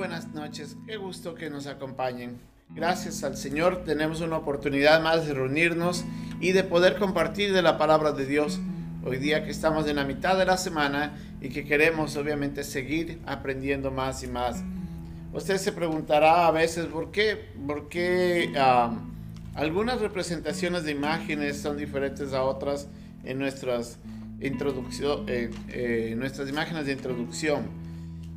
buenas noches. Qué gusto que nos acompañen. Gracias al Señor tenemos una oportunidad más de reunirnos y de poder compartir de la palabra de Dios. Hoy día que estamos en la mitad de la semana y que queremos obviamente seguir aprendiendo más y más. Usted se preguntará a veces por qué, por qué algunas representaciones de imágenes son diferentes a otras en nuestras, introducción, eh, nuestras imágenes de introducción.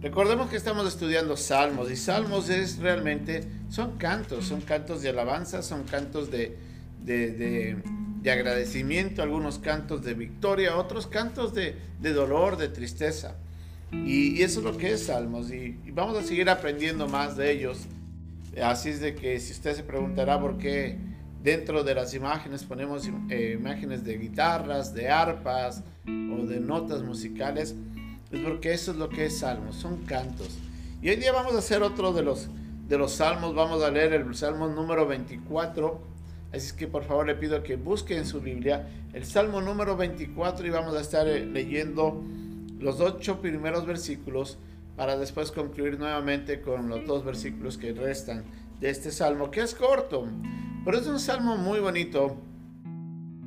Recordemos que estamos estudiando salmos y salmos es realmente, son cantos, son cantos de alabanza, son cantos de, de, agradecimiento, algunos cantos de victoria, otros cantos de, dolor, de tristeza. Y, eso es lo que es salmos y, vamos a seguir aprendiendo más de ellos. Así es de que si usted se preguntará por qué dentro de las imágenes ponemos eh, imágenes de guitarras, de arpas o de notas musicales, es porque eso es lo que es salmos, son cantos. Y hoy día vamos a hacer otro de los, de los salmos, vamos a leer el salmo número 24. Así es que por favor le pido que busquen en su Biblia el salmo número 24 y vamos a estar eh, leyendo los ocho primeros versículos para después concluir nuevamente con los dos versículos que restan de este salmo, que es corto, pero es un salmo muy bonito.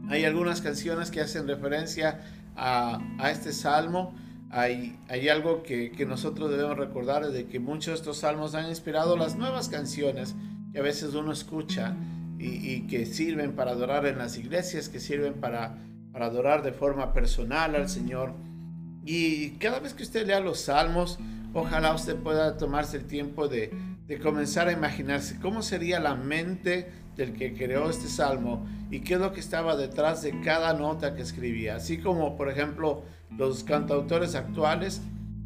Hay algunas canciones que hacen referencia a, a este salmo hay, algo que, nosotros debemos recordar, de que muchos de estos salmos han inspirado las nuevas canciones que a veces uno escucha y, y que sirven para adorar en las iglesias, que sirven para, para adorar de forma personal al Señor. Y cada vez que usted lea los salmos, ojalá usted pueda tomarse el tiempo de, de comenzar a imaginarse cómo sería la mente del que creó este salmo y qué es lo que estaba detrás de cada nota que escribía. Así como, por ejemplo, los cantautores actuales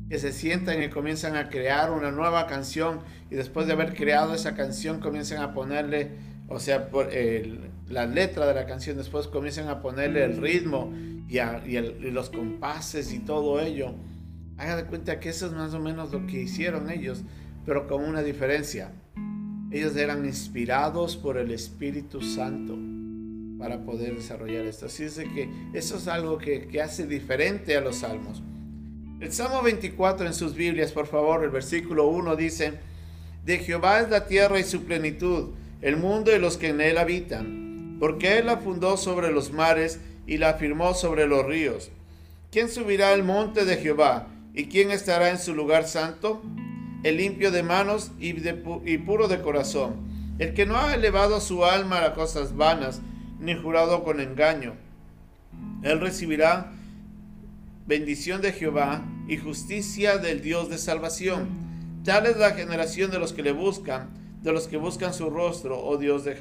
que se sientan y comienzan a crear una nueva canción y después de haber creado esa canción comienzan a ponerle, o sea, por la letra de la canción, después comienzan a ponerle el ritmo y, y, los compases y todo ello. Haga de cuenta que eso es más o menos lo que hicieron ellos, pero con una diferencia. Ellos eran inspirados por el Espíritu Santo para poder desarrollar esto. Así es que eso es algo que, que hace diferente a los salmos. El Salmo 24 en sus Biblias, por favor, el versículo 1 dice, De Jehová es la tierra y su plenitud, el mundo y los que en él habitan, porque él la fundó sobre los mares y la afirmó sobre los ríos. ¿Quién subirá al monte de Jehová? ¿Y quién estará en su lugar santo? El limpio de manos y, y puro de corazón, el que no ha elevado su alma a cosas vanas, ni jurado con engaño. Él recibirá bendición de Jehová y justicia del Dios de salvación. Tal es la generación de los que le buscan, de los que buscan su rostro, oh Dios de,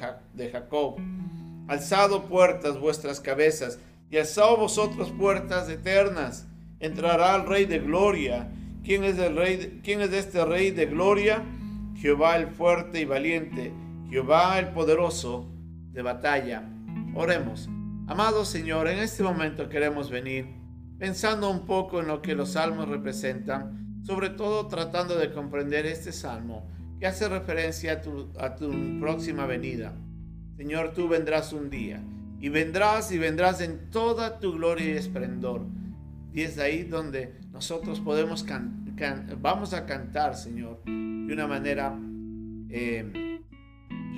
Jacob. Alzado puertas vuestras cabezas, y alzado vosotros puertas eternas. Entrará el Rey de gloria. ¿Quién es, el rey ¿Quién es este Rey de gloria? Jehová el fuerte y valiente, Jehová el poderoso de batalla. Oremos. Amado Señor, en este momento queremos venir pensando un poco en lo que los salmos representan, sobre todo tratando de comprender este salmo que hace referencia a tu, a tu próxima venida. Señor, tú vendrás un día y vendrás y vendrás en toda tu gloria y esplendor. Y es ahí donde nosotros podemos vamos a cantar, Señor, de una manera eh,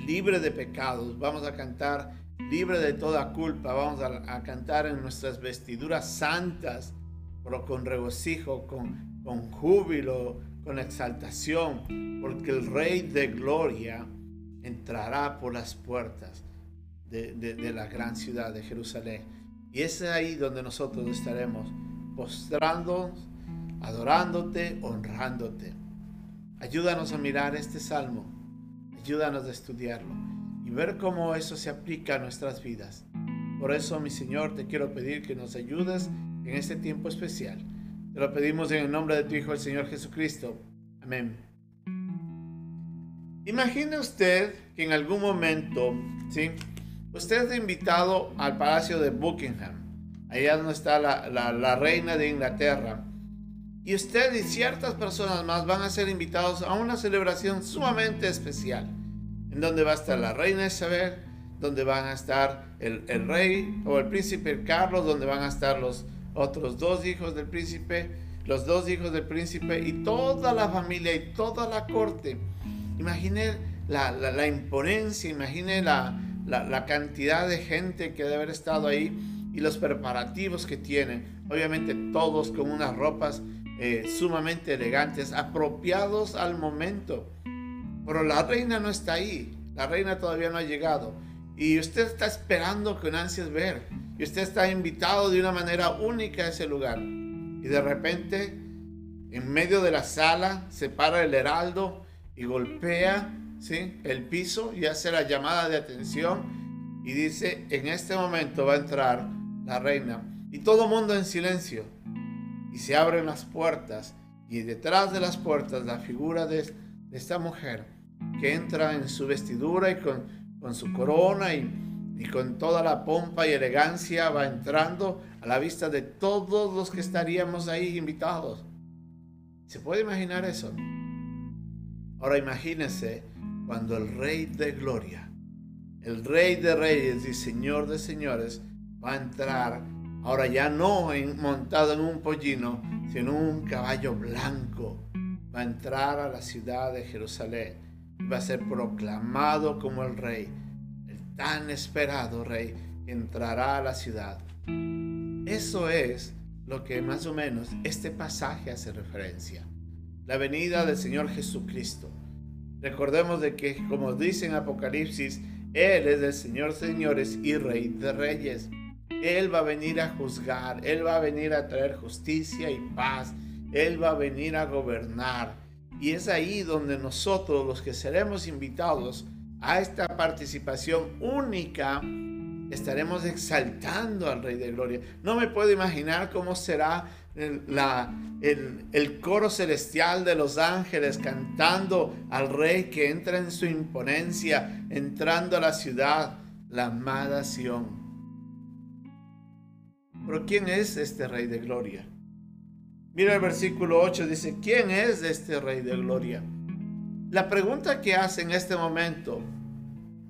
libre de pecados. Vamos a cantar libre de toda culpa. Vamos a, cantar en nuestras vestiduras santas, pero con regocijo, con, con júbilo, con exaltación, porque el Rey de Gloria entrará por las puertas de, de, la gran ciudad de Jerusalén. Y es ahí donde nosotros estaremos postrándonos, adorándote, honrándote. Ayúdanos a mirar este salmo, ayúdanos a estudiarlo ver cómo eso se aplica a nuestras vidas. Por eso, mi Señor, te quiero pedir que nos ayudes en este tiempo especial. Te lo pedimos en el nombre de tu Hijo, el Señor Jesucristo. Amén. Imagine usted que en algún momento, ¿sí? Usted es invitado al Palacio de Buckingham, allá donde está la, la reina de Inglaterra. Y usted y ciertas personas más van a ser invitados a una celebración sumamente especial en donde va a estar la reina Isabel, donde van a estar el, rey o el príncipe Carlos, donde van a estar los otros dos hijos del príncipe, los dos hijos del príncipe y toda la familia y toda la corte. Imagine la, imponencia, imagine la, la, cantidad de gente que debe haber estado ahí y los preparativos que tienen. Obviamente todos con unas ropas eh, sumamente elegantes, apropiados al momento. Pero la reina no está ahí, la reina todavía no ha llegado. Y usted está esperando con ansias ver. Y usted está invitado de una manera única a ese lugar. Y de repente, en medio de la sala, se para el heraldo y golpea ¿sí? el piso y hace la llamada de atención. Y dice, en este momento va a entrar la reina. Y todo mundo en silencio. Y se abren las puertas. Y detrás de las puertas la figura de, esta mujer que entra en su vestidura y con, con su corona y y con toda la pompa y elegancia va entrando a la vista de todos los que estaríamos ahí invitados. ¿Se puede imaginar eso? Ahora imagínese cuando el Rey de Gloria, el Rey de Reyes y Señor de Señores va a entrar, ahora ya no montado en un pollino, sino en un caballo blanco, va a entrar a la ciudad de Jerusalén y va a ser proclamado como el Rey tan esperado rey entrará a la ciudad. Eso es lo que más o menos este pasaje hace referencia. La venida del Señor Jesucristo. Recordemos de que, como dice en Apocalipsis, Él es el Señor señores y Rey de reyes. Él va a venir a juzgar, Él va a venir a traer justicia y paz, Él va a venir a gobernar. Y es ahí donde nosotros, los que seremos invitados, a esta participación única, estaremos exaltando al Rey de Gloria. No me puedo imaginar cómo será el, la, el, coro celestial de los ángeles cantando al Rey que entra en su imponencia, entrando a la ciudad, la amada Sión. Pero ¿quién es este Rey de Gloria? Mira el versículo 8, dice, ¿quién es este Rey de Gloria? La pregunta que hace en este momento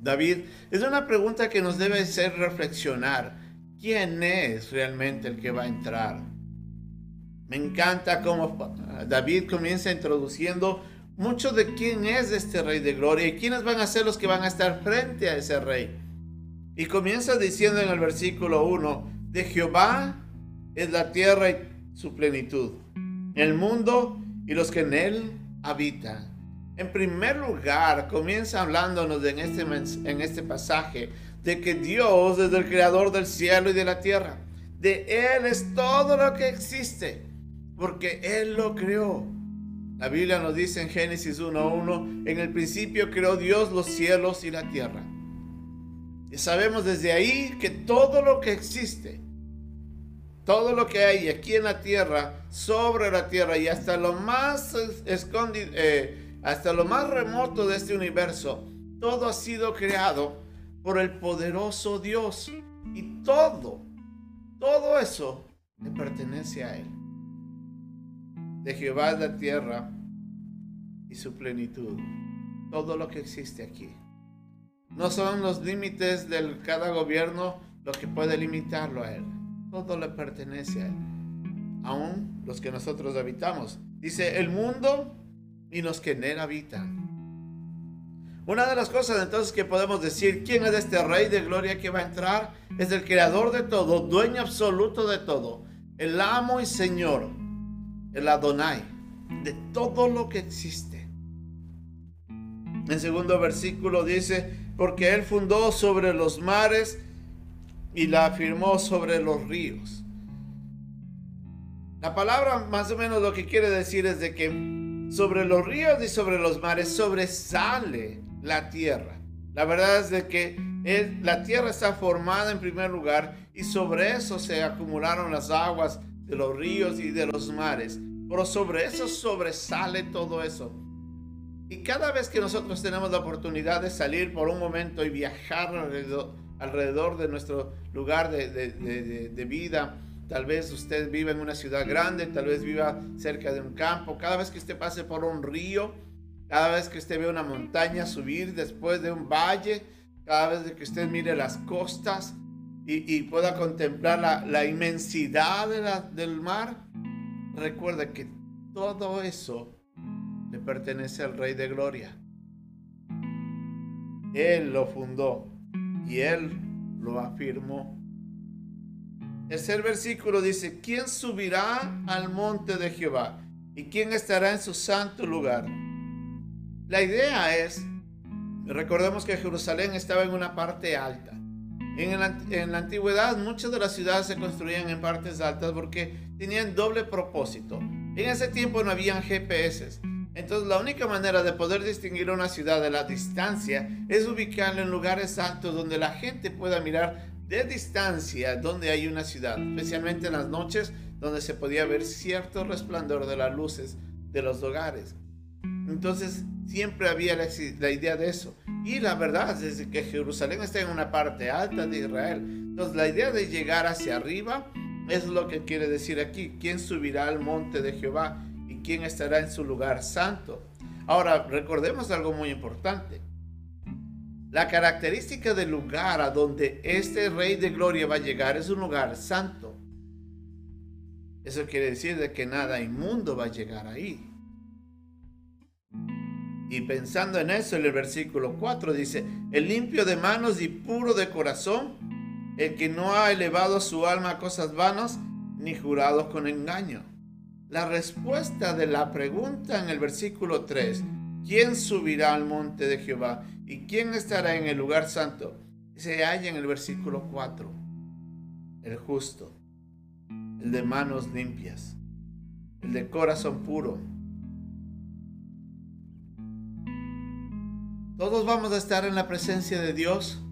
David es una pregunta que nos debe hacer reflexionar. ¿Quién es realmente el que va a entrar? Me encanta cómo David comienza introduciendo mucho de quién es este rey de gloria y quiénes van a ser los que van a estar frente a ese rey. Y comienza diciendo en el versículo 1, de Jehová es la tierra y su plenitud, el mundo y los que en él habitan. En primer lugar, comienza hablándonos en este, en este pasaje de que Dios es el creador del cielo y de la tierra. De Él es todo lo que existe, porque Él lo creó. La Biblia nos dice en Génesis 1.1, en el principio creó Dios los cielos y la tierra. Y sabemos desde ahí que todo lo que existe, todo lo que hay aquí en la tierra, sobre la tierra y hasta lo más escondido, eh, hasta lo más remoto de este universo, todo ha sido creado por el poderoso Dios. Y todo, todo eso le pertenece a Él. De Jehová es la tierra y su plenitud. Todo lo que existe aquí. No son los límites de cada gobierno lo que puede limitarlo a Él. Todo le pertenece a Él. Aún los que nosotros habitamos. Dice, el mundo y los que en él habitan. Una de las cosas entonces que podemos decir, ¿quién es este rey de gloria que va a entrar? Es el creador de todo, dueño absoluto de todo, el amo y señor, el Adonai, de todo lo que existe. En segundo versículo dice, porque él fundó sobre los mares y la afirmó sobre los ríos. La palabra más o menos lo que quiere decir es de que sobre los ríos y sobre los mares sobresale la tierra. La verdad es de que la tierra está formada en primer lugar y sobre eso se acumularon las aguas de los ríos y de los mares. Pero sobre eso sobresale todo eso. Y cada vez que nosotros tenemos la oportunidad de salir por un momento y viajar alrededor, de nuestro lugar de vida, Tal vez usted vive en una ciudad grande, tal vez viva cerca de un campo. Cada vez que usted pase por un río, cada vez que usted ve una montaña subir después de un valle, cada vez que usted mire las costas y, pueda contemplar la, inmensidad del mar, recuerda que todo eso le pertenece al Rey de Gloria. Él lo fundó y Él lo afirmó. Tercer versículo dice, ¿quién subirá al monte de Jehová? ¿Y quién estará en su santo lugar? La idea es, recordemos que Jerusalén estaba en una parte alta. En la, en la, antigüedad muchas de las ciudades se construían en partes altas porque tenían doble propósito. En ese tiempo no habían GPS. Entonces la única manera de poder distinguir una ciudad de la distancia es ubicarla en lugares altos donde la gente pueda mirar de distancia donde hay una ciudad, especialmente en las noches donde se podía ver cierto resplandor de las luces de los hogares. Entonces siempre había la, idea de eso. Y la verdad es que Jerusalén está en una parte alta de Israel. Entonces la idea de llegar hacia arriba es lo que quiere decir aquí. ¿Quién subirá al monte de Jehová quién estará en su lugar santo? Ahora, recordemos algo muy importante. La característica del lugar a donde este rey de gloria va a llegar es un lugar santo. Eso quiere decir de que nada inmundo va a llegar ahí. Y pensando en eso, en el versículo 4 dice, el limpio de manos y puro de corazón, el que no ha elevado su alma a cosas vanas, ni jurado con engaño. La respuesta de la pregunta en el versículo 3, ¿quién subirá al monte de Jehová? ¿Y quién estará en el lugar santo? Se halla en el versículo 4. El justo, el de manos limpias, el de corazón puro Todos vamos a estar en la presencia de Dios.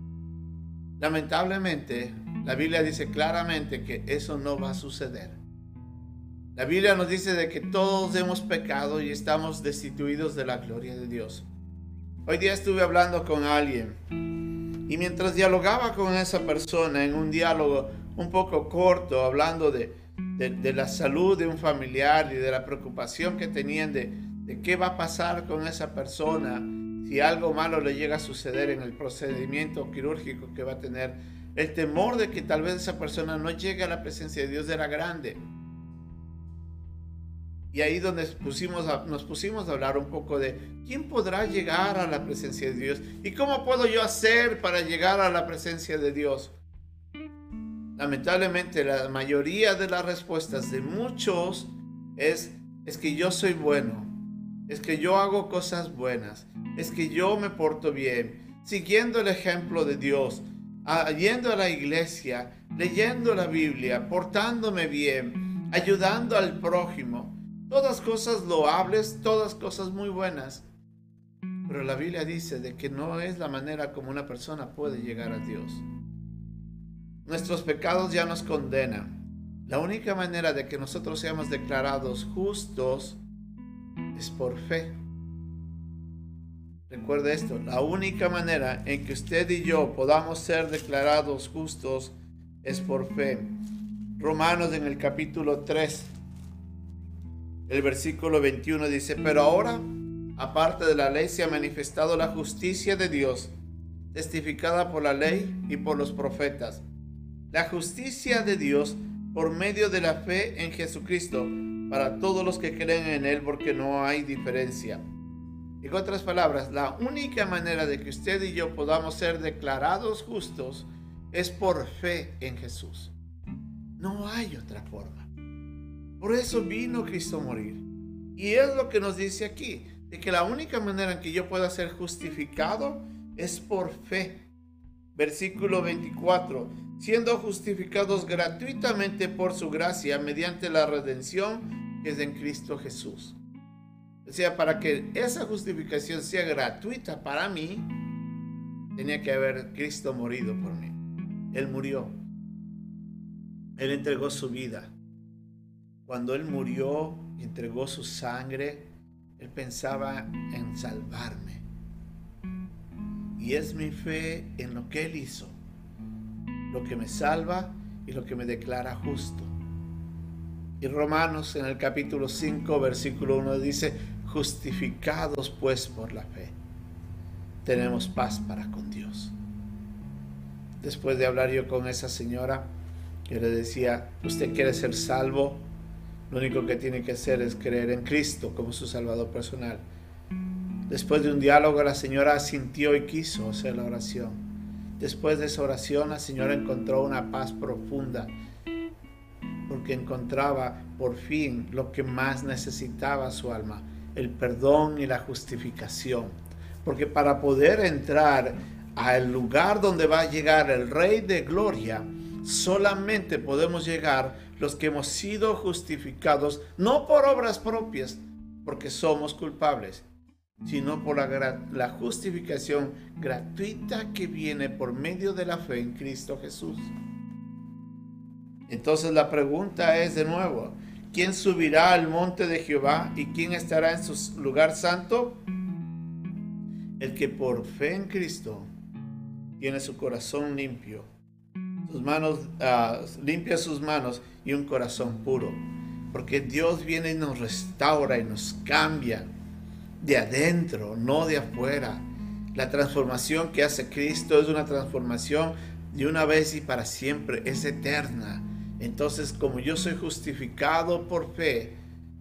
Lamentablemente, la Biblia dice claramente que eso no va a suceder. La Biblia nos dice de que todos hemos pecado y estamos destituidos de la gloria de Dios. Hoy día estuve hablando con alguien y mientras dialogaba con esa persona en un diálogo un poco corto, hablando de, de, la salud de un familiar y de la preocupación que tenían de, de qué va a pasar con esa persona, si algo malo le llega a suceder en el procedimiento quirúrgico que va a tener, el temor de que tal vez esa persona no llegue a la presencia de Dios era grande. Y ahí donde pusimos nos pusimos a hablar un poco de quién podrá llegar a la presencia de Dios y cómo puedo yo hacer para llegar a la presencia de Dios. Lamentablemente la mayoría de las respuestas de muchos es, es que yo soy bueno, es que yo hago cosas buenas, es que yo me porto bien, siguiendo el ejemplo de Dios, yendo a la iglesia, leyendo la Biblia, portándome bien, ayudando al prójimo. Todas cosas loables, todas cosas muy buenas. Pero la Biblia dice de que no es la manera como una persona puede llegar a Dios. Nuestros pecados ya nos condenan. La única manera de que nosotros seamos declarados justos es por fe. Recuerde esto, la única manera en que usted y yo podamos ser declarados justos es por fe. Romanos en el capítulo 3, el versículo 21 dice, pero ahora, aparte de la ley, se ha manifestado la justicia de Dios, testificada por la ley y por los profetas. La justicia de Dios por medio de la fe en Jesucristo para todos los que creen en Él porque no hay diferencia. En otras palabras, la única manera de que usted y yo podamos ser declarados justos es por fe en Jesús. No hay otra forma. Por eso vino Cristo a morir. Y es lo que nos dice aquí, de que la única manera en que yo pueda ser justificado es por fe. Versículo 24 siendo justificados gratuitamente por su gracia mediante la redención que es en Cristo Jesús. O sea, para que esa justificación sea gratuita para mí, tenía que haber Cristo morido por mí. Él murió. Él entregó su vida. Cuando Él murió y entregó su sangre, Él pensaba en salvarme. Y es mi fe en lo que Él hizo lo que me salva y lo que me declara justo. Y Romanos en el capítulo 5, versículo 1 dice, justificados pues por la fe, tenemos paz para con Dios. Después de hablar yo con esa señora, que le decía, ¿usted quiere ser salvo? Lo único que tiene que hacer es creer en Cristo como su Salvador personal. Después de un diálogo, la señora sintió y quiso hacer la oración. Después de esa oración, la señora encontró una paz profunda porque encontraba por fin lo que más necesitaba su alma, el perdón y la justificación. Porque para poder entrar al lugar donde va a llegar el Rey de Gloria, solamente podemos llegar los que hemos sido justificados, no por obras propias, porque somos culpables, sino por la, la, justificación gratuita que viene por medio de la fe en Cristo Jesús. Entonces la pregunta es de nuevo, ¿quién subirá al monte de Jehová y quién estará en su lugar santo? El que por fe en Cristo tiene su corazón limpio, sus manos uh, limpia sus manos y un corazón puro, porque Dios viene y nos restaura y nos cambia de adentro, no de afuera. La transformación que hace Cristo es una transformación de una vez y para siempre, es eterna. Entonces, como yo soy justificado por fe,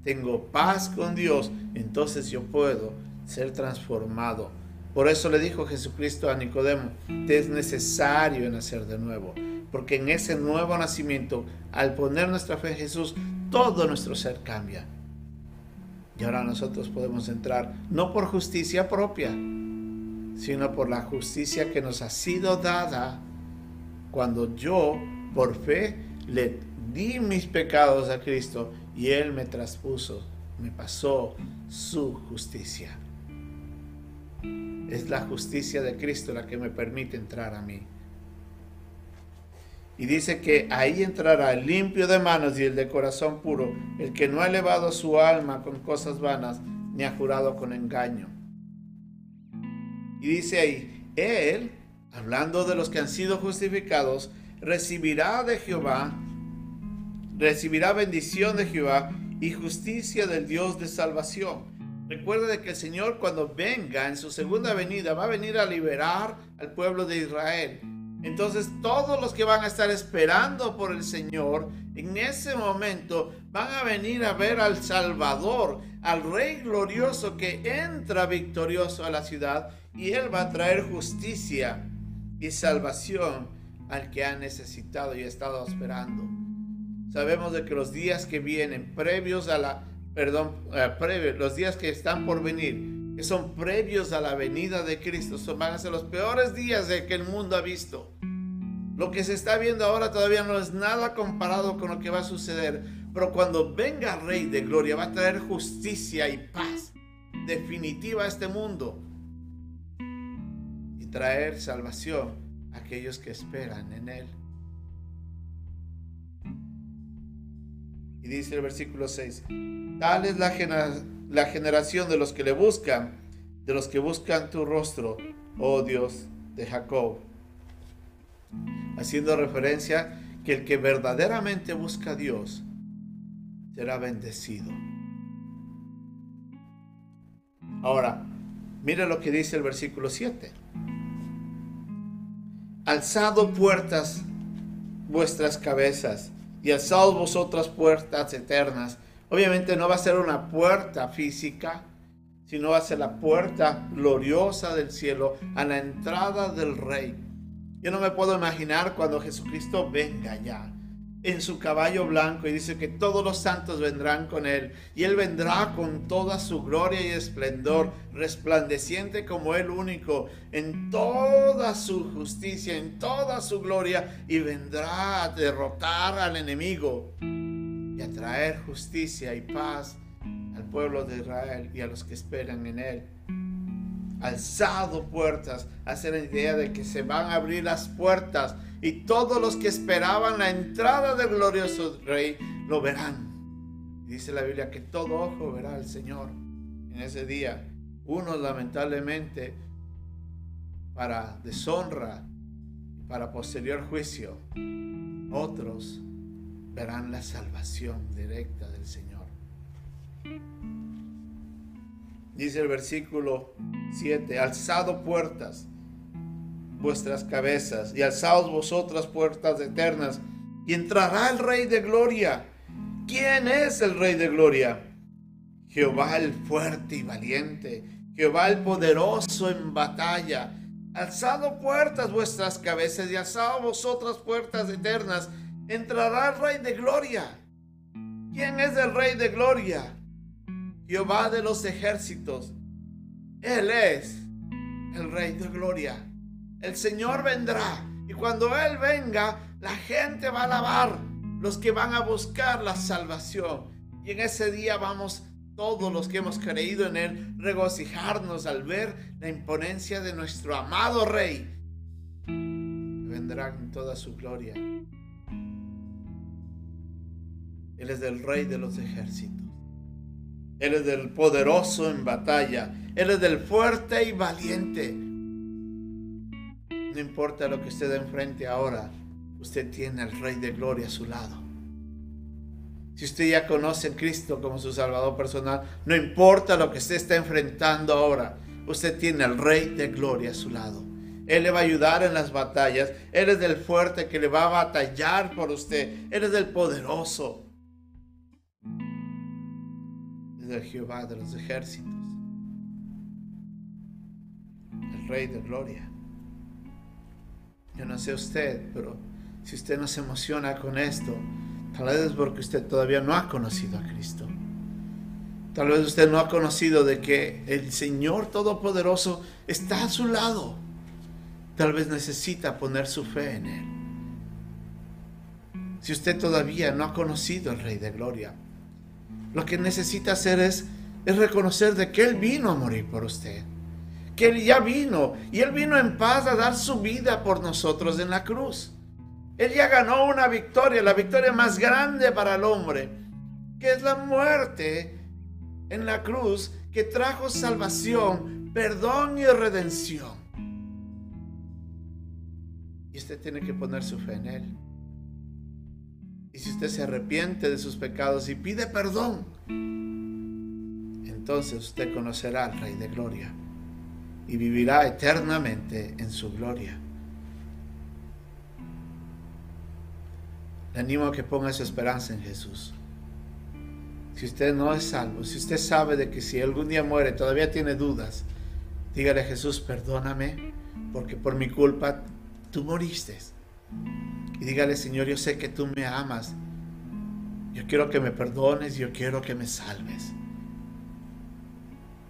tengo paz con Dios, entonces yo puedo ser transformado. Por eso le dijo Jesucristo a Nicodemo, te es necesario nacer de nuevo, porque en ese nuevo nacimiento, al poner nuestra fe en Jesús, todo nuestro ser cambia. Y ahora nosotros podemos entrar no por justicia propia, sino por la justicia que nos ha sido dada cuando yo, por fe, le di mis pecados a Cristo y Él me traspuso, me pasó su justicia. Es la justicia de Cristo la que me permite entrar a mí. Y dice que ahí entrará el limpio de manos y el de corazón puro, el que no ha elevado su alma con cosas vanas, ni ha jurado con engaño. Y dice ahí, Él, hablando de los que han sido justificados, recibirá de Jehová, recibirá bendición de Jehová y justicia del Dios de salvación. Recuerda de que el Señor cuando venga en su segunda venida va a venir a liberar al pueblo de Israel. Entonces todos los que van a estar esperando por el Señor en ese momento van a venir a ver al Salvador, al Rey glorioso que entra victorioso a la ciudad y Él va a traer justicia y salvación al que ha necesitado y ha estado esperando. Sabemos de que los días que vienen, previos a la, perdón, eh, previos, los días que están por venir, son previos a la venida de Cristo, son, van a ser los peores días de que el mundo ha visto. Lo que se está viendo ahora todavía no es nada comparado con lo que va a suceder, pero cuando venga Rey de Gloria va a traer justicia y paz definitiva a este mundo y traer salvación aquellos que esperan en Él. Y dice el versículo 6, tal es la, la generación de los que le buscan, de los que buscan tu rostro, oh Dios de Jacob. Haciendo referencia que el que verdaderamente busca a Dios será bendecido. Ahora, mira lo que dice el versículo 7 alzado puertas vuestras cabezas y alzados vosotras puertas eternas. Obviamente no va a ser una puerta física, sino va a ser la puerta gloriosa del cielo a la entrada del rey. Yo no me puedo imaginar cuando Jesucristo venga ya en su caballo blanco y dice que todos los santos vendrán con él y él vendrá con toda su gloria y esplendor, resplandeciente como el único, en toda su justicia, en toda su gloria y vendrá a derrotar al enemigo y a traer justicia y paz al pueblo de Israel y a los que esperan en él. Alzado puertas, hace la idea de que se van a abrir las puertas y todos los que esperaban la entrada del glorioso Rey lo verán. dice la Biblia que todo ojo verá al Señor en ese día. Unos lamentablemente para deshonra y para posterior juicio. Otros verán la salvación directa del Señor. Dice el versículo 7, alzado puertas vuestras cabezas y alzaos vosotras puertas eternas y entrará el Rey de Gloria. ¿Quién es el Rey de Gloria? Jehová el fuerte y valiente, Jehová el poderoso en batalla. Alzado puertas vuestras cabezas y alzado vosotras puertas eternas, entrará el Rey de Gloria. ¿Quién es el Rey de Gloria? Jehová de los ejércitos. Él es el Rey de Gloria. El Señor vendrá y cuando Él venga, la gente va a alabar, los que van a buscar la salvación. Y en ese día vamos todos los que hemos creído en Él regocijarnos al ver la imponencia de nuestro amado Rey. Vendrá en toda su gloria. Él es el Rey de los ejércitos. Él es del poderoso en batalla. Él es del fuerte y valiente. No importa lo que usted enfrente ahora, usted tiene al Rey de Gloria a su lado. Si usted ya conoce a Cristo como su Salvador personal, no importa lo que usted está enfrentando ahora, usted tiene al Rey de Gloria a su lado. Él le va a ayudar en las batallas. Él es del fuerte que le va a batallar por usted. Él es del poderoso. Es del Jehová de los ejércitos. El Rey de Gloria. Yo no sé usted, pero si usted no se emociona con esto, tal vez es porque usted todavía no ha conocido a Cristo. Tal vez usted no ha conocido de que el Señor Todopoderoso está a su lado. Tal vez necesita poner su fe en Él. Si usted todavía no ha conocido al Rey de Gloria, lo que necesita hacer es, es reconocer de que Él vino a morir por usted que Él ya vino y Él vino en paz a dar su vida por nosotros en la cruz. Él ya ganó una victoria, la victoria más grande para el hombre, que es la muerte en la cruz, que trajo salvación, perdón y redención. Y usted tiene que poner su fe en Él. Y si usted se arrepiente de sus pecados y pide perdón, entonces usted conocerá al Rey de Gloria y vivirá eternamente en su gloria. Le animo a que ponga su esperanza en Jesús. Si usted no es salvo, si usted sabe de que si algún día muere todavía tiene dudas, dígale Jesús, perdóname, porque por mi culpa tú moriste. Y dígale, Señor, yo sé que tú me amas. Yo quiero que me perdones, yo quiero que me salves.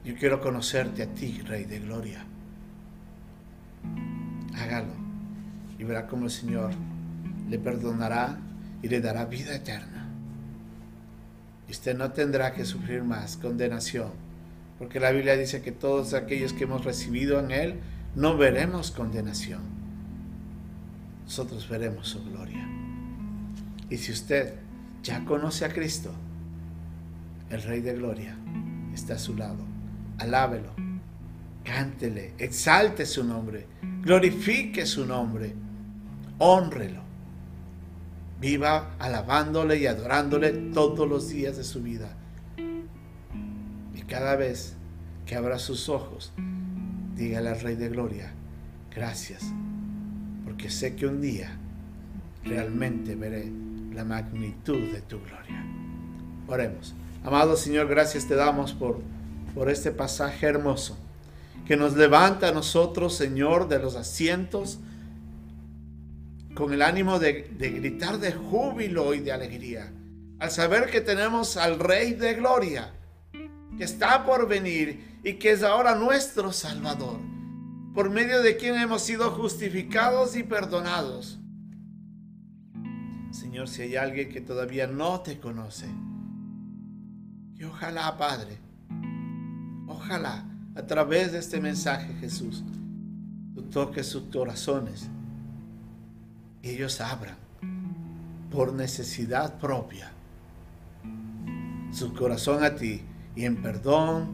Yo quiero conocerte a ti, Rey de Gloria. Hágalo y verá cómo el Señor le perdonará y le dará vida eterna. Y usted no tendrá que sufrir más condenación, porque la Biblia dice que todos aquellos que hemos recibido en Él no veremos condenación. Nosotros veremos su gloria. Y si usted ya conoce a Cristo, el Rey de Gloria está a su lado alábelo, cántele, exalte su nombre, glorifique su nombre, honrelo. Viva alabándole y adorándole todos los días de su vida. Y cada vez que abra sus ojos, dígale al Rey de Gloria, gracias, porque sé que un día realmente veré la magnitud de tu gloria. Oremos. Amado Señor, gracias te damos por por este pasaje hermoso que nos levanta a nosotros, Señor, de los asientos con el ánimo de, gritar de júbilo y de alegría, al saber que tenemos al Rey de Gloria, que está por venir y que es ahora nuestro Salvador, por medio de quien hemos sido justificados y perdonados. Señor, si hay alguien que todavía no te conoce, que ojalá, Padre, Ojalá a través de este mensaje, Jesús, tú toques sus corazones y ellos abran por necesidad propia su corazón a ti y en perdón,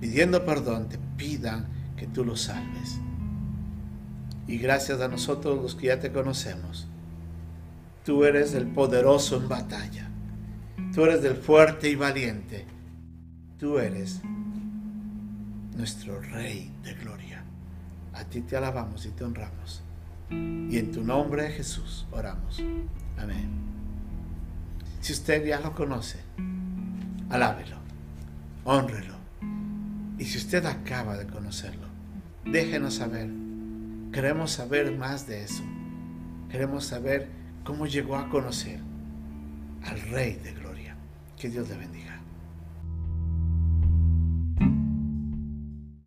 pidiendo perdón, te pidan que tú los salves. Y gracias a nosotros los que ya te conocemos, tú eres el poderoso en batalla, tú eres el fuerte y valiente, tú eres nuestro Rey de Gloria. A ti te alabamos y te honramos. Y en tu nombre, Jesús, oramos. Amén. Si usted ya lo conoce, alábelo, honrelo. Y si usted acaba de conocerlo, déjenos saber. Queremos saber más de eso. Queremos saber cómo llegó a conocer al Rey de Gloria. Que Dios le bendiga.